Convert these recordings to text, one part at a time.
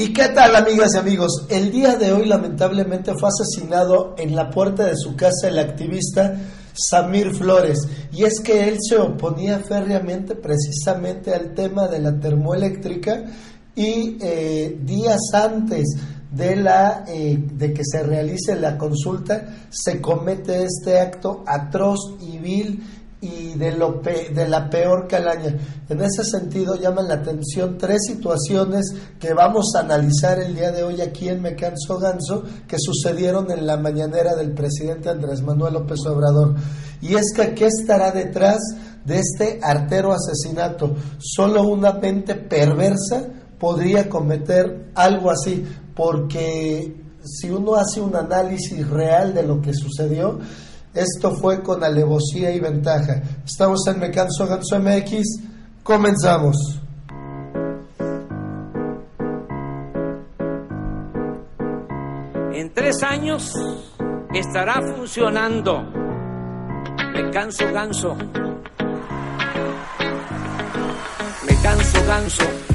¿Y qué tal amigas y amigos? El día de hoy lamentablemente fue asesinado en la puerta de su casa el activista Samir Flores. Y es que él se oponía férreamente precisamente al tema de la termoeléctrica y eh, días antes de, la, eh, de que se realice la consulta se comete este acto atroz y vil y de, lo de la peor calaña. En ese sentido llaman la atención tres situaciones que vamos a analizar el día de hoy aquí en Me Canso Ganso que sucedieron en la mañanera del presidente Andrés Manuel López Obrador. Y es que ¿qué estará detrás de este artero asesinato? Solo una mente perversa podría cometer algo así, porque si uno hace un análisis real de lo que sucedió, esto fue con alevosía y ventaja. Estamos en Me Canso Ganso MX. Comenzamos. En tres años estará funcionando Me Canso Ganso. Me Canso Ganso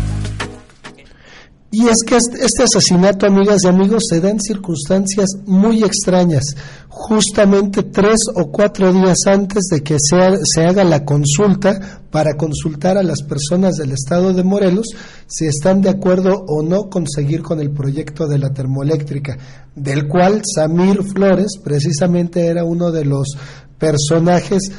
y es que este asesinato, amigas y amigos, se da en circunstancias muy extrañas, justamente tres o cuatro días antes de que se, se haga la consulta para consultar a las personas del estado de Morelos si están de acuerdo o no con seguir con el proyecto de la termoeléctrica, del cual Samir Flores precisamente era uno de los personajes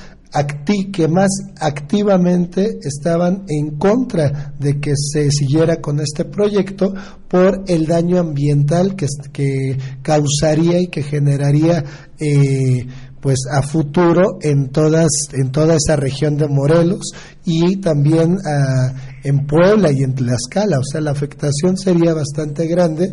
que más activamente estaban en contra de que se siguiera con este proyecto por el daño ambiental que, que causaría y que generaría eh, pues a futuro en todas en toda esa región de Morelos y también ah, en Puebla y en Tlaxcala. O sea la afectación sería bastante grande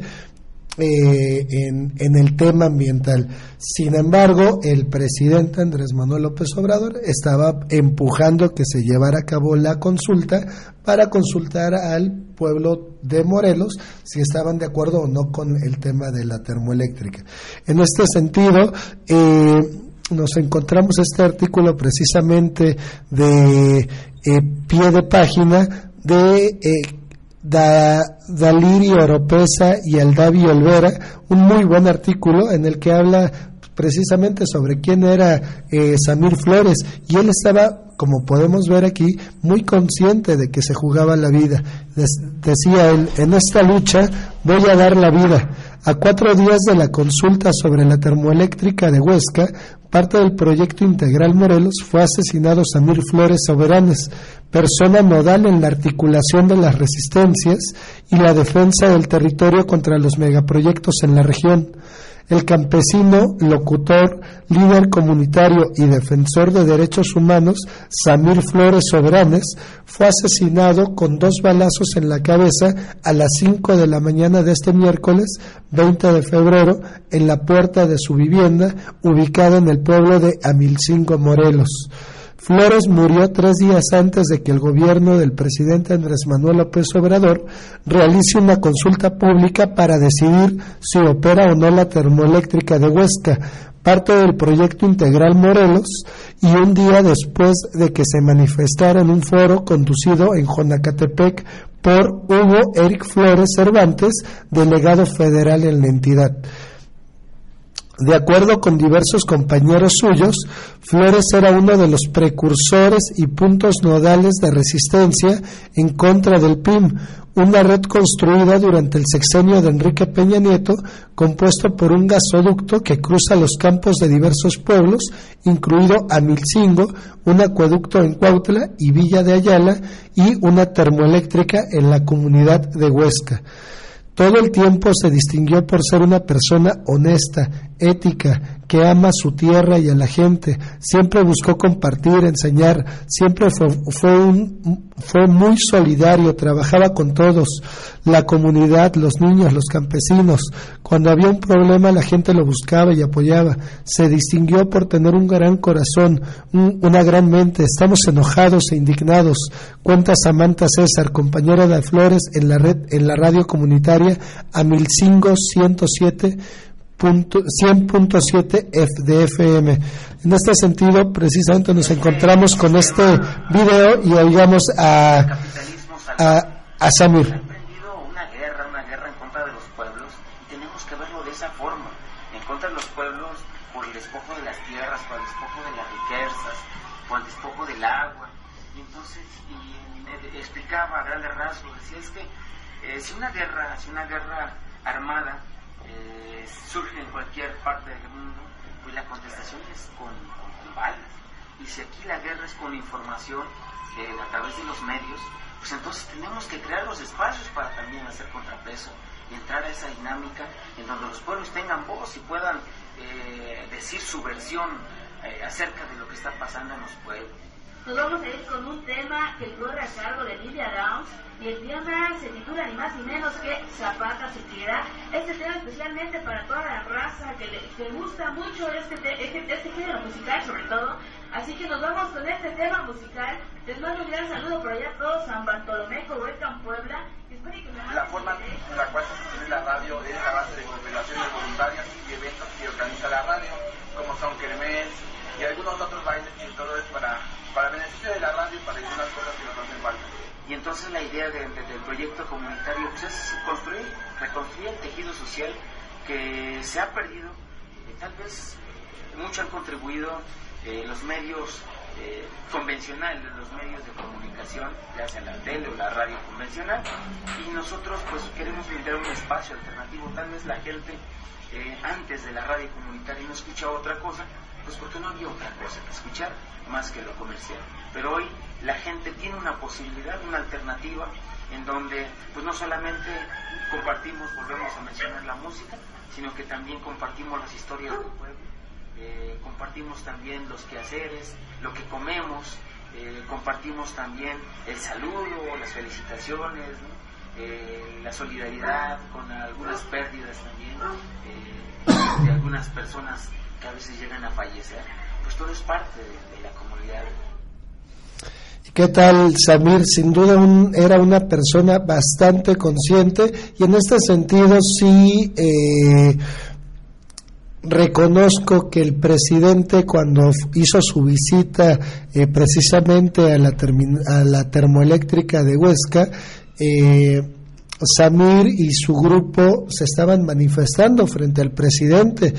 eh, en, el tema ambiental. Sin embargo, el presidente Andrés Manuel López Obrador estaba empujando que se llevara a cabo la consulta para consultar al pueblo de Morelos si estaban de acuerdo o no con el tema de la termoeléctrica. En este sentido, eh, nos encontramos este artículo precisamente de eh, pie de página de da, Dalirio Oropesa y Aldavi Olvera, un muy buen artículo en el que habla precisamente sobre quién era eh, Samir Flores y él estaba, como podemos ver aquí, muy consciente de que se jugaba la vida. decía él, en esta lucha voy a dar la vida. A cuatro días de la consulta sobre la termoeléctrica de Huesca, parte del proyecto Integral Morelos, fue asesinado Samir Flores Soberanes, persona nodal en la articulación de las resistencias y la defensa del territorio contra los megaproyectos en la región. El campesino, locutor, líder comunitario y defensor de derechos humanos, Samir Flores Soberanes, fue asesinado con dos balazos en la cabeza a las 5 de la mañana de este miércoles 20 de febrero en la puerta de su vivienda ubicada en el pueblo de Amilcingo, Morelos. Flores murió tres días antes de que el gobierno del presidente Andrés Manuel López Obrador realice una consulta pública para decidir si opera o no la termoeléctrica de Huesca, parte del proyecto integral Morelos, y un día después de que se manifestara en un foro conducido en Jonacatepec por Hugo Eric Flores Cervantes, delegado federal en la entidad. De acuerdo con diversos compañeros suyos, Flores era uno de los precursores y puntos nodales de resistencia en contra del PIM, una red construida durante el sexenio de Enrique Peña Nieto, compuesto por un gasoducto que cruza los campos de diversos pueblos, incluido Amilcingo, un acueducto en Cuautla y Villa de Ayala y una termoeléctrica en la comunidad de Huesca. Todo el tiempo se distinguió por ser una persona honesta, ética, que ama su tierra y a la gente, siempre buscó compartir, enseñar, siempre fue, fue, un, fue muy solidario, trabajaba con todos, la comunidad, los niños, los campesinos. Cuando había un problema la gente lo buscaba y apoyaba. Se distinguió por tener un gran corazón, una gran mente. Estamos enojados e indignados. Cuenta Samantha César, compañera de Flores en la red, en la radio comunitaria Amilcingo 107 100.7 de FM. En este sentido, precisamente nos encontramos con este video y oigamos a, a, a Samir. una guerra, una guerra en contra de los pueblos y tenemos que verlo de esa forma, en contra de los pueblos por el despojo de las tierras, por el despojo de las riquezas, por el despojo del agua. Y entonces, y explicaba a grandes rasgos, decía es que eh, si una guerra, si una guerra armada eh, surge en cualquier parte del mundo, pues la contestación es con, balas. Y si aquí la guerra es con información eh, a través de los medios, pues entonces tenemos que crear los espacios para también hacer contrapeso y entrar a esa dinámica en donde los pueblos tengan voz y puedan eh, decir su versión acerca de lo que está pasando en los pueblos. Nos vamos a ir con un tema que corre a cargo de Lidia Downs y el tema se titula ni más ni menos que Zapata se quiera. Este tema especialmente para toda la raza que le gusta mucho este, este, este, género musical sobre todo. Así que nos vamos con este tema musical. Les mando un gran saludo por allá a todos, San Bartolomé, Cohuecan, Puebla. la forma en la cual se sostiene la radio es a base de cooperaciones voluntarias y eventos que organiza la radio, como son Kermés y algunos otros bailes y todo es para, para beneficio de la radio y para algunas cosas que nos hacen falta. Y entonces la idea del proyecto comunitario pues, es construir, reconstruir el tejido social que se ha perdido. Tal vez mucho han contribuido eh, los medios eh, convencionales, los medios de comunicación, ya sea la tele o la radio convencional, y nosotros pues queremos brindar un espacio alternativo. Tal vez la gente eh, antes de la radio comunitaria no escuchaba otra cosa, pues porque no había otra cosa que escuchar más que lo comercial. Pero hoy la gente tiene una posibilidad, una alternativa, en donde pues no solamente compartimos, volvemos a mencionar la música, sino que también compartimos las historias del pueblo, eh, compartimos también los quehaceres, lo que comemos, eh, compartimos también el saludo, las felicitaciones, eh, la solidaridad con algunas pérdidas también de algunas personas que a veces llegan a fallecer. Pues todo es parte de la comunidad ¿Qué tal, Samir? Sin duda era una persona bastante consciente y en este sentido sí eh, reconozco que el presidente cuando hizo su visita eh, precisamente a la, a la termoeléctrica de Huesca, eh, Samir y su grupo se estaban manifestando frente al presidente.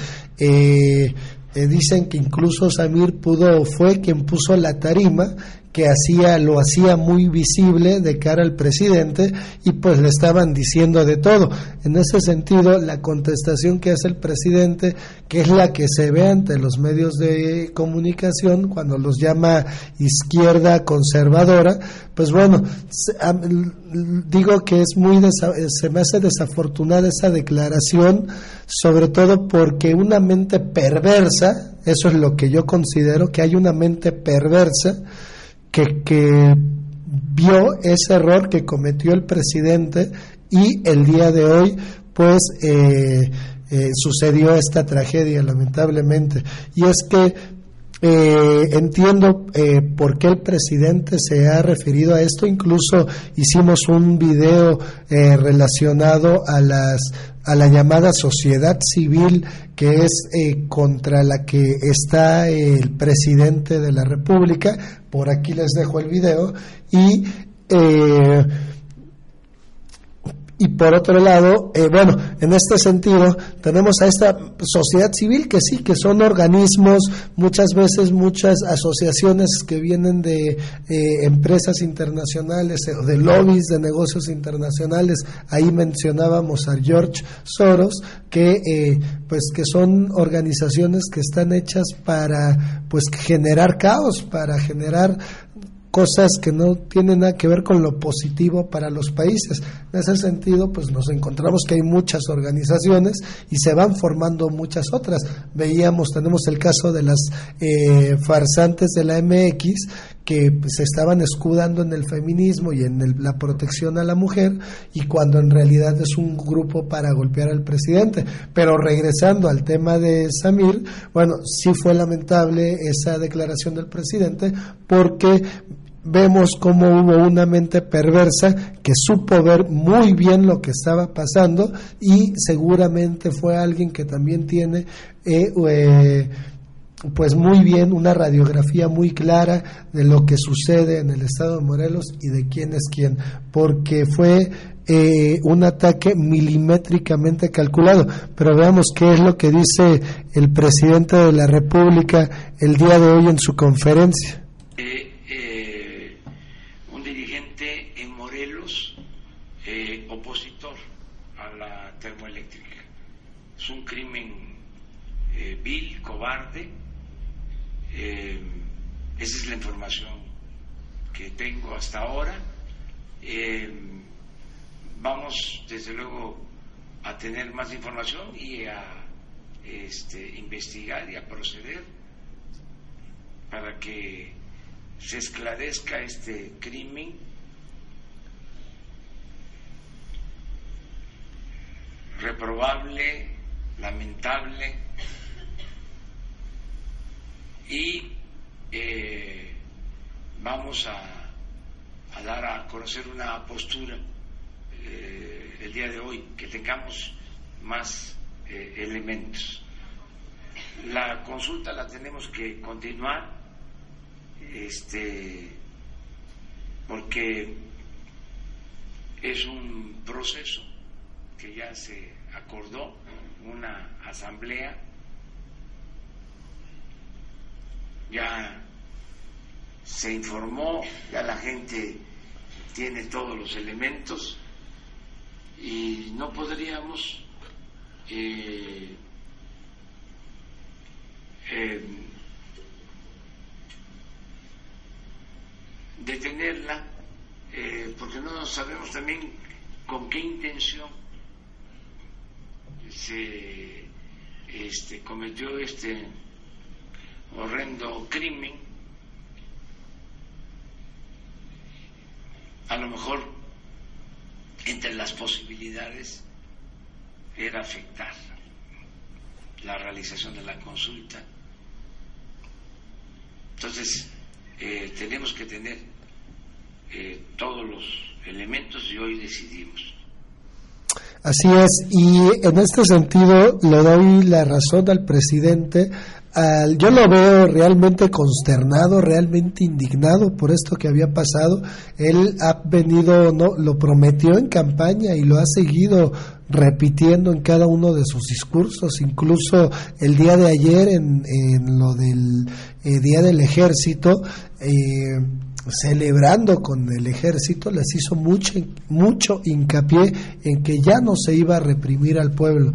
dicen que incluso Samir pudo, fue quien puso la tarima que hacía, lo hacía muy visible de cara al presidente y pues le estaban diciendo de todo. En ese sentido, la contestación que hace el presidente, que es la que se ve ante los medios de comunicación cuando los llama izquierda conservadora, pues bueno, digo que es muy se me hace desafortunada esa declaración, sobre todo porque una mente perversa, eso es lo que yo considero que hay una mente perversa que, vio ese error que cometió el presidente y el día de hoy pues eh, eh, sucedió esta tragedia lamentablemente. Y es que eh, entiendo por qué el presidente se ha referido a esto incluso hicimos un video relacionado a las a la llamada sociedad civil que es eh, contra la que está el presidente de la República. Por aquí les dejo el video y eh, y por otro lado, eh, bueno, en este sentido, tenemos a esta sociedad civil que sí, que son organismos, muchas veces muchas asociaciones que vienen de eh, empresas internacionales eh, de lobbies de negocios internacionales. Ahí mencionábamos a George Soros, que pues que son organizaciones que están hechas para pues generar caos, para generar cosas que no tienen nada que ver con lo positivo para los países. En ese sentido, pues nos encontramos que hay muchas organizaciones y se van formando muchas otras. Veíamos, tenemos el caso de las eh, farsantes de la MX que se estaban escudando en el feminismo y en la protección a la mujer y cuando en realidad es un grupo para golpear al presidente. Pero regresando al tema de Samir, bueno, sí fue lamentable esa declaración del presidente porque vemos cómo hubo una mente perversa que supo ver muy bien lo que estaba pasando y seguramente fue alguien que también tiene eh, eh, pues muy bien una radiografía muy clara de lo que sucede en el estado de Morelos y de quién es quién, porque fue eh, un ataque milimétricamente calculado. Pero veamos qué es lo que dice el presidente de la República el día de hoy en su conferencia. Eh, un dirigente en Morelos opositor a la termoeléctrica. Es un crimen vil, cobarde eh, esa es la información que tengo hasta ahora. Eh, vamos, desde luego, a tener más información y a este, investigar y a proceder para que se esclarezca este crimen reprobable, lamentable, y eh, vamos a, dar a conocer una postura eh, el día de hoy, que tengamos más eh, elementos. La consulta la tenemos que continuar, este, porque es un proceso ya se acordó, una asamblea. Ya se informó, ya la gente tiene todos los elementos y no podríamos eh, eh, detenerla eh, porque no sabemos también con qué intención se este, cometió este horrendo crimen, a lo mejor entre las posibilidades era afectar la realización de la consulta. Entonces, eh, tenemos que tener eh, todos los elementos y hoy decidimos. Así es, y en este sentido le doy la razón al presidente yo lo veo realmente consternado, realmente indignado por esto que había pasado. Él ha venido, no, lo prometió en campaña y lo ha seguido repitiendo en cada uno de sus discursos, incluso el día de ayer en, lo del eh, Día del Ejército. Eh, celebrando con el ejército, les hizo mucho, mucho hincapié en que ya no se iba a reprimir al pueblo.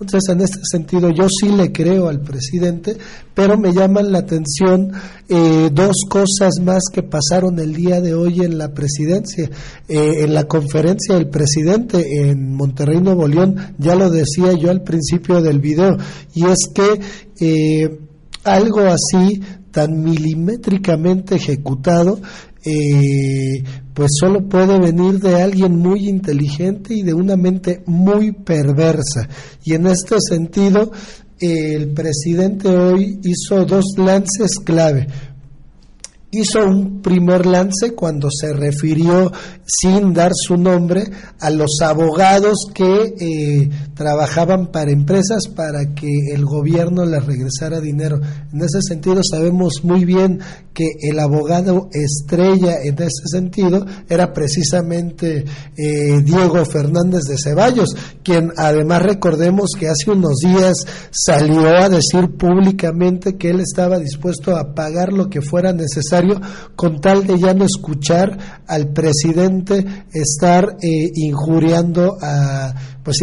Entonces, en este sentido, yo sí le creo al presidente, pero me llaman la atención eh, dos cosas más que pasaron el día de hoy en la presidencia. Eh, en la conferencia del presidente en Monterrey, Nuevo León, ya lo decía yo al principio del video, y es que eh, algo así tan milimétricamente ejecutado eh, pues solo puede venir de alguien muy inteligente y de una mente muy perversa. Y en este sentido, el presidente hoy hizo dos lances clave hizo un primer lance cuando se refirió sin dar su nombre a los abogados que eh, trabajaban para empresas para que el gobierno les regresara dinero. En ese sentido sabemos muy bien que el abogado estrella en ese sentido era precisamente eh, Diego Fernández de Ceballos, quien además recordemos que hace unos días salió a decir públicamente que él estaba dispuesto a pagar lo que fuera necesario con tal de ya no escuchar al presidente estar eh, injuriando a pues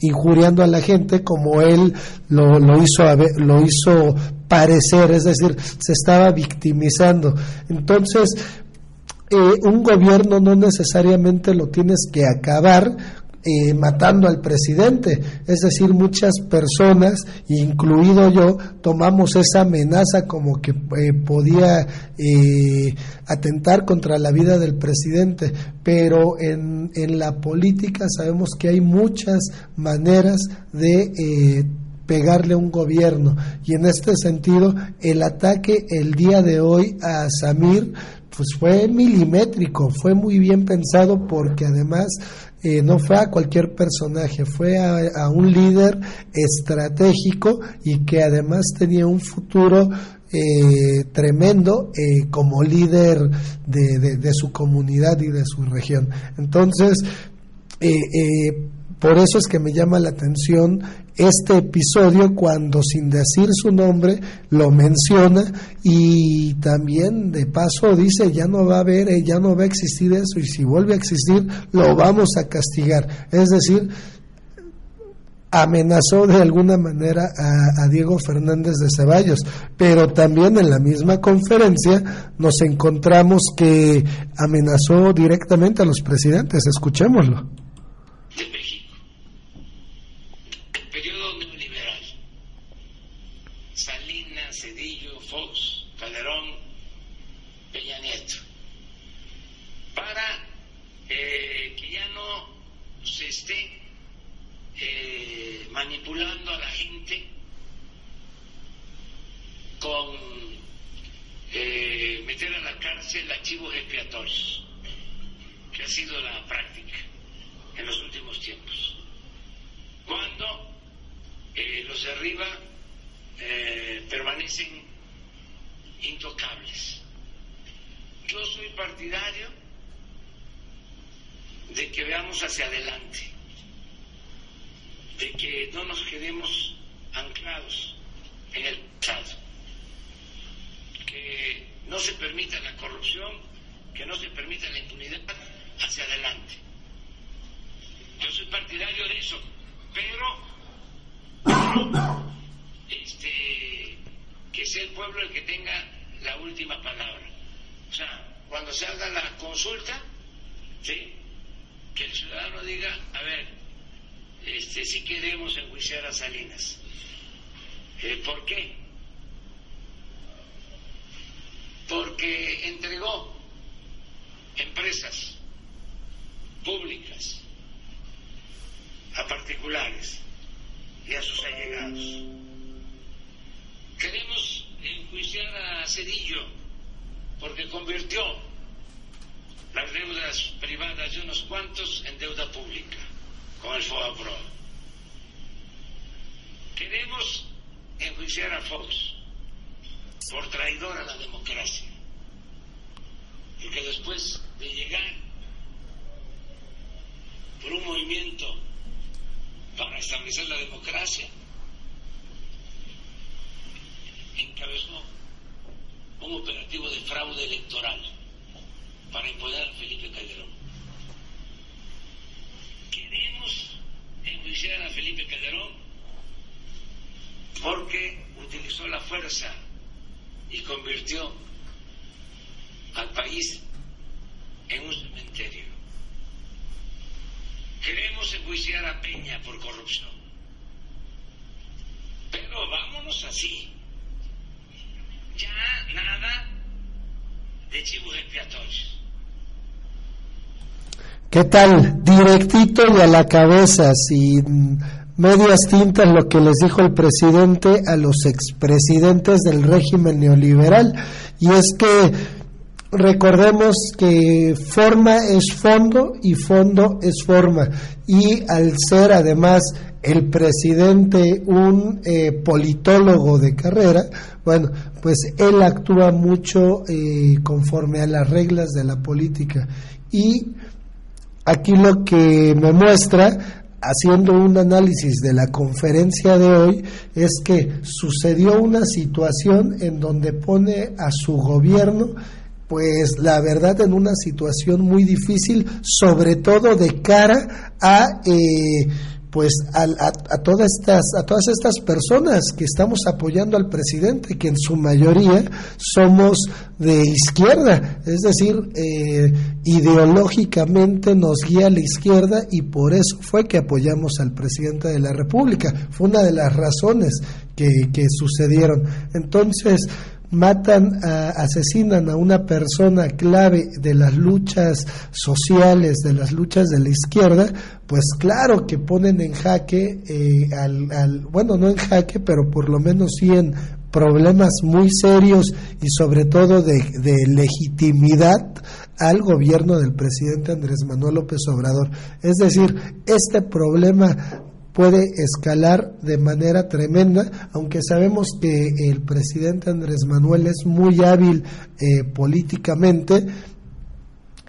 injuriando a la gente como él lo, lo hizo lo hizo parecer, es decir, se estaba victimizando. Entonces, eh, un gobierno no necesariamente lo tienes que acabar eh, matando al presidente. Es decir, muchas personas, incluido yo, tomamos esa amenaza como que eh, podía eh, atentar contra la vida del presidente, pero en, en, la política sabemos que hay muchas maneras de pegarle a un gobierno y en este sentido el ataque el día de hoy a Samir pues fue milimétrico, fue muy bien pensado porque además eh, no fue a cualquier personaje, fue a, un líder estratégico y que además tenía un futuro eh, tremendo eh, como líder de, de, su comunidad y de su región. Entonces, por eso es que me llama la atención este episodio cuando sin decir su nombre lo menciona y también de paso dice ya no va a haber, eh, ya no va a existir eso y si vuelve a existir lo vamos a castigar. Es decir, amenazó de alguna manera a, a, Diego Fernández de Ceballos, pero también en la misma conferencia nos encontramos que amenazó directamente a los presidentes. Escuchémoslo. manipulando a la gente con eh, meter a la cárcel archivos expiatorios, que ha sido la práctica en los últimos tiempos. Cuando eh, arriba eh, permanecen intocables. Yo soy partidario de que veamos hacia adelante de que no nos quedemos anclados en el pasado, que no se permita la corrupción, que no se permita la impunidad hacia adelante. Yo soy partidario de eso, pero este, que sea el pueblo el que tenga la última palabra. O sea, cuando se haga la consulta, que el ciudadano diga, a ver, este, si queremos enjuiciar a Salinas. Eh, ¿Por qué? Porque entregó empresas públicas a particulares y a sus allegados. Queremos enjuiciar a Cedillo porque convirtió las deudas privadas de unos cuantos en deuda pública con el FOAPRO. Queremos enjuiciar a Fox por traidor a la democracia. Y que después de llegar por un movimiento para establecer la democracia, encabezó un operativo de fraude electoral para imponer a Felipe Calderón queremos enjuiciar a Felipe Calderón porque utilizó la fuerza y convirtió al país en un cementerio. Queremos enjuiciar a Peña por corrupción. Pero vámonos así. Ya nada de chivos expiatorios. ¿Qué tal? Directito y a la cabeza, sin medias tintas, lo que les dijo el presidente a los expresidentes del régimen neoliberal. Y es que recordemos que forma es fondo y fondo es forma. Y al ser además el presidente un eh, politólogo de carrera, bueno, pues él actúa mucho eh, conforme a las reglas de la política. Y Aquí lo que me muestra, haciendo un análisis de la conferencia de hoy, es que sucedió una situación en donde pone a su gobierno pues la verdad en una situación muy difícil, sobre todo de cara a eh, pues a, a, todas estas a todas estas personas que estamos apoyando al presidente que en su mayoría somos de izquierda. Es decir eh, ideológicamente nos guía a la izquierda y por eso fue que apoyamos al presidente de la república. Fue una de las razones que, que sucedieron. Entonces matan, asesinan a una persona clave de las luchas sociales, de las luchas de la izquierda, pues claro que ponen en jaque, eh, al, bueno, no en jaque, pero por lo menos sí en problemas muy serios y sobre todo de, de legitimidad al gobierno del presidente Andrés Manuel López Obrador. Es decir, este problema puede escalar de manera tremenda, aunque sabemos que el presidente Andrés Manuel es muy hábil eh, políticamente,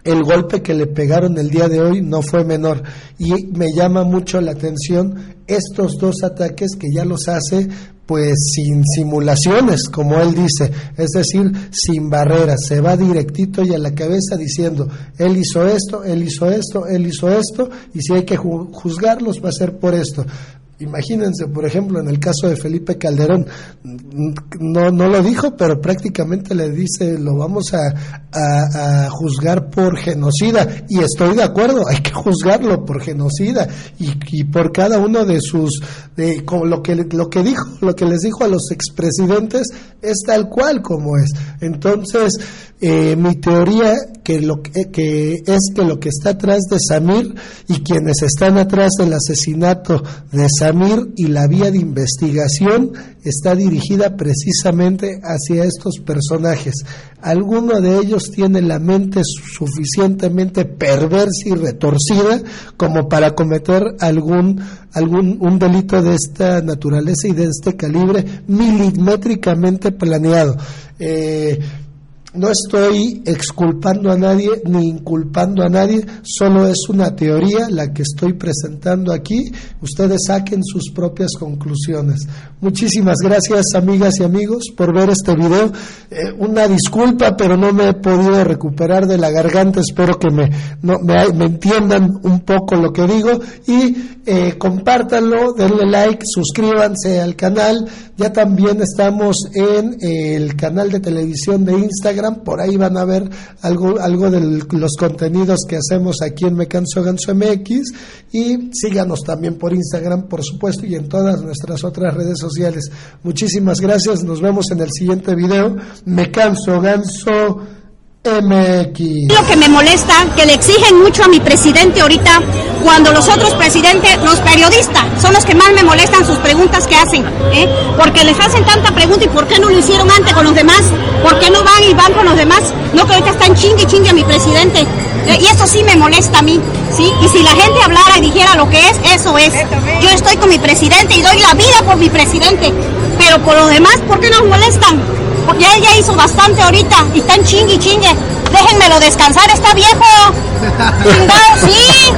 el golpe que le pegaron el día de hoy no fue menor. Y me llama mucho la atención estos dos ataques que ya los hace pues sin simulaciones, como él dice, es decir, sin barreras, se va directito y a la cabeza diciendo, él hizo esto, él hizo esto, él hizo esto, y si hay que juzgarlos va a ser por esto. Imagínense, por ejemplo, en el caso de Felipe Calderón, no, no lo dijo, pero prácticamente le dice, lo vamos a, a, juzgar por genocida. Y estoy de acuerdo, hay que juzgarlo por genocida y, y por cada uno de sus, de, como lo, que, lo que dijo, lo que les dijo a los expresidentes es tal cual como es. Entonces, eh, mi teoría que, lo, que es que lo que está atrás de Samir y quienes están atrás del asesinato de Samir y la vía de investigación está dirigida precisamente hacia estos personajes. Alguno de ellos tiene la mente suficientemente perversa y retorcida como para cometer algún, algún un delito de esta naturaleza y de este calibre milimétricamente planeado. Eh, no estoy exculpando a nadie ni inculpando a nadie, solo es una teoría la que estoy presentando aquí. Ustedes saquen sus propias conclusiones. Muchísimas gracias amigas y amigos por ver este video. Eh, una disculpa, pero no me he podido recuperar de la garganta. Espero que me, me, entiendan un poco lo que digo y eh, compártanlo, denle like, suscríbanse al canal. Ya también estamos en el canal de televisión de Instagram por ahí van a ver algo, algo de los contenidos que hacemos aquí en Me Canso Ganso MX y síganos también por Instagram, por supuesto, y en todas nuestras otras redes sociales. Muchísimas gracias, nos vemos en el siguiente video. Me Canso Ganso MX. Lo que me molesta, que le exigen mucho a mi presidente ahorita, cuando los otros presidentes, los periodistas, son los que más me molestan sus preguntas que hacen, ¿eh? porque les hacen tanta pregunta y por qué no lo hicieron antes con los demás, por qué no van y van con los demás, no que ahorita están chingue chingue a mi presidente, ¿eh? y eso sí me molesta a mí, ¿sí? Y si la gente hablara y dijera lo que es, eso es. Yo estoy con mi presidente y doy la vida por mi presidente, pero por los demás, ¿por qué nos molestan? Porque él ya hizo bastante ahorita y están chingue chingue. Déjenmelo descansar, está viejo. Chingado, sí.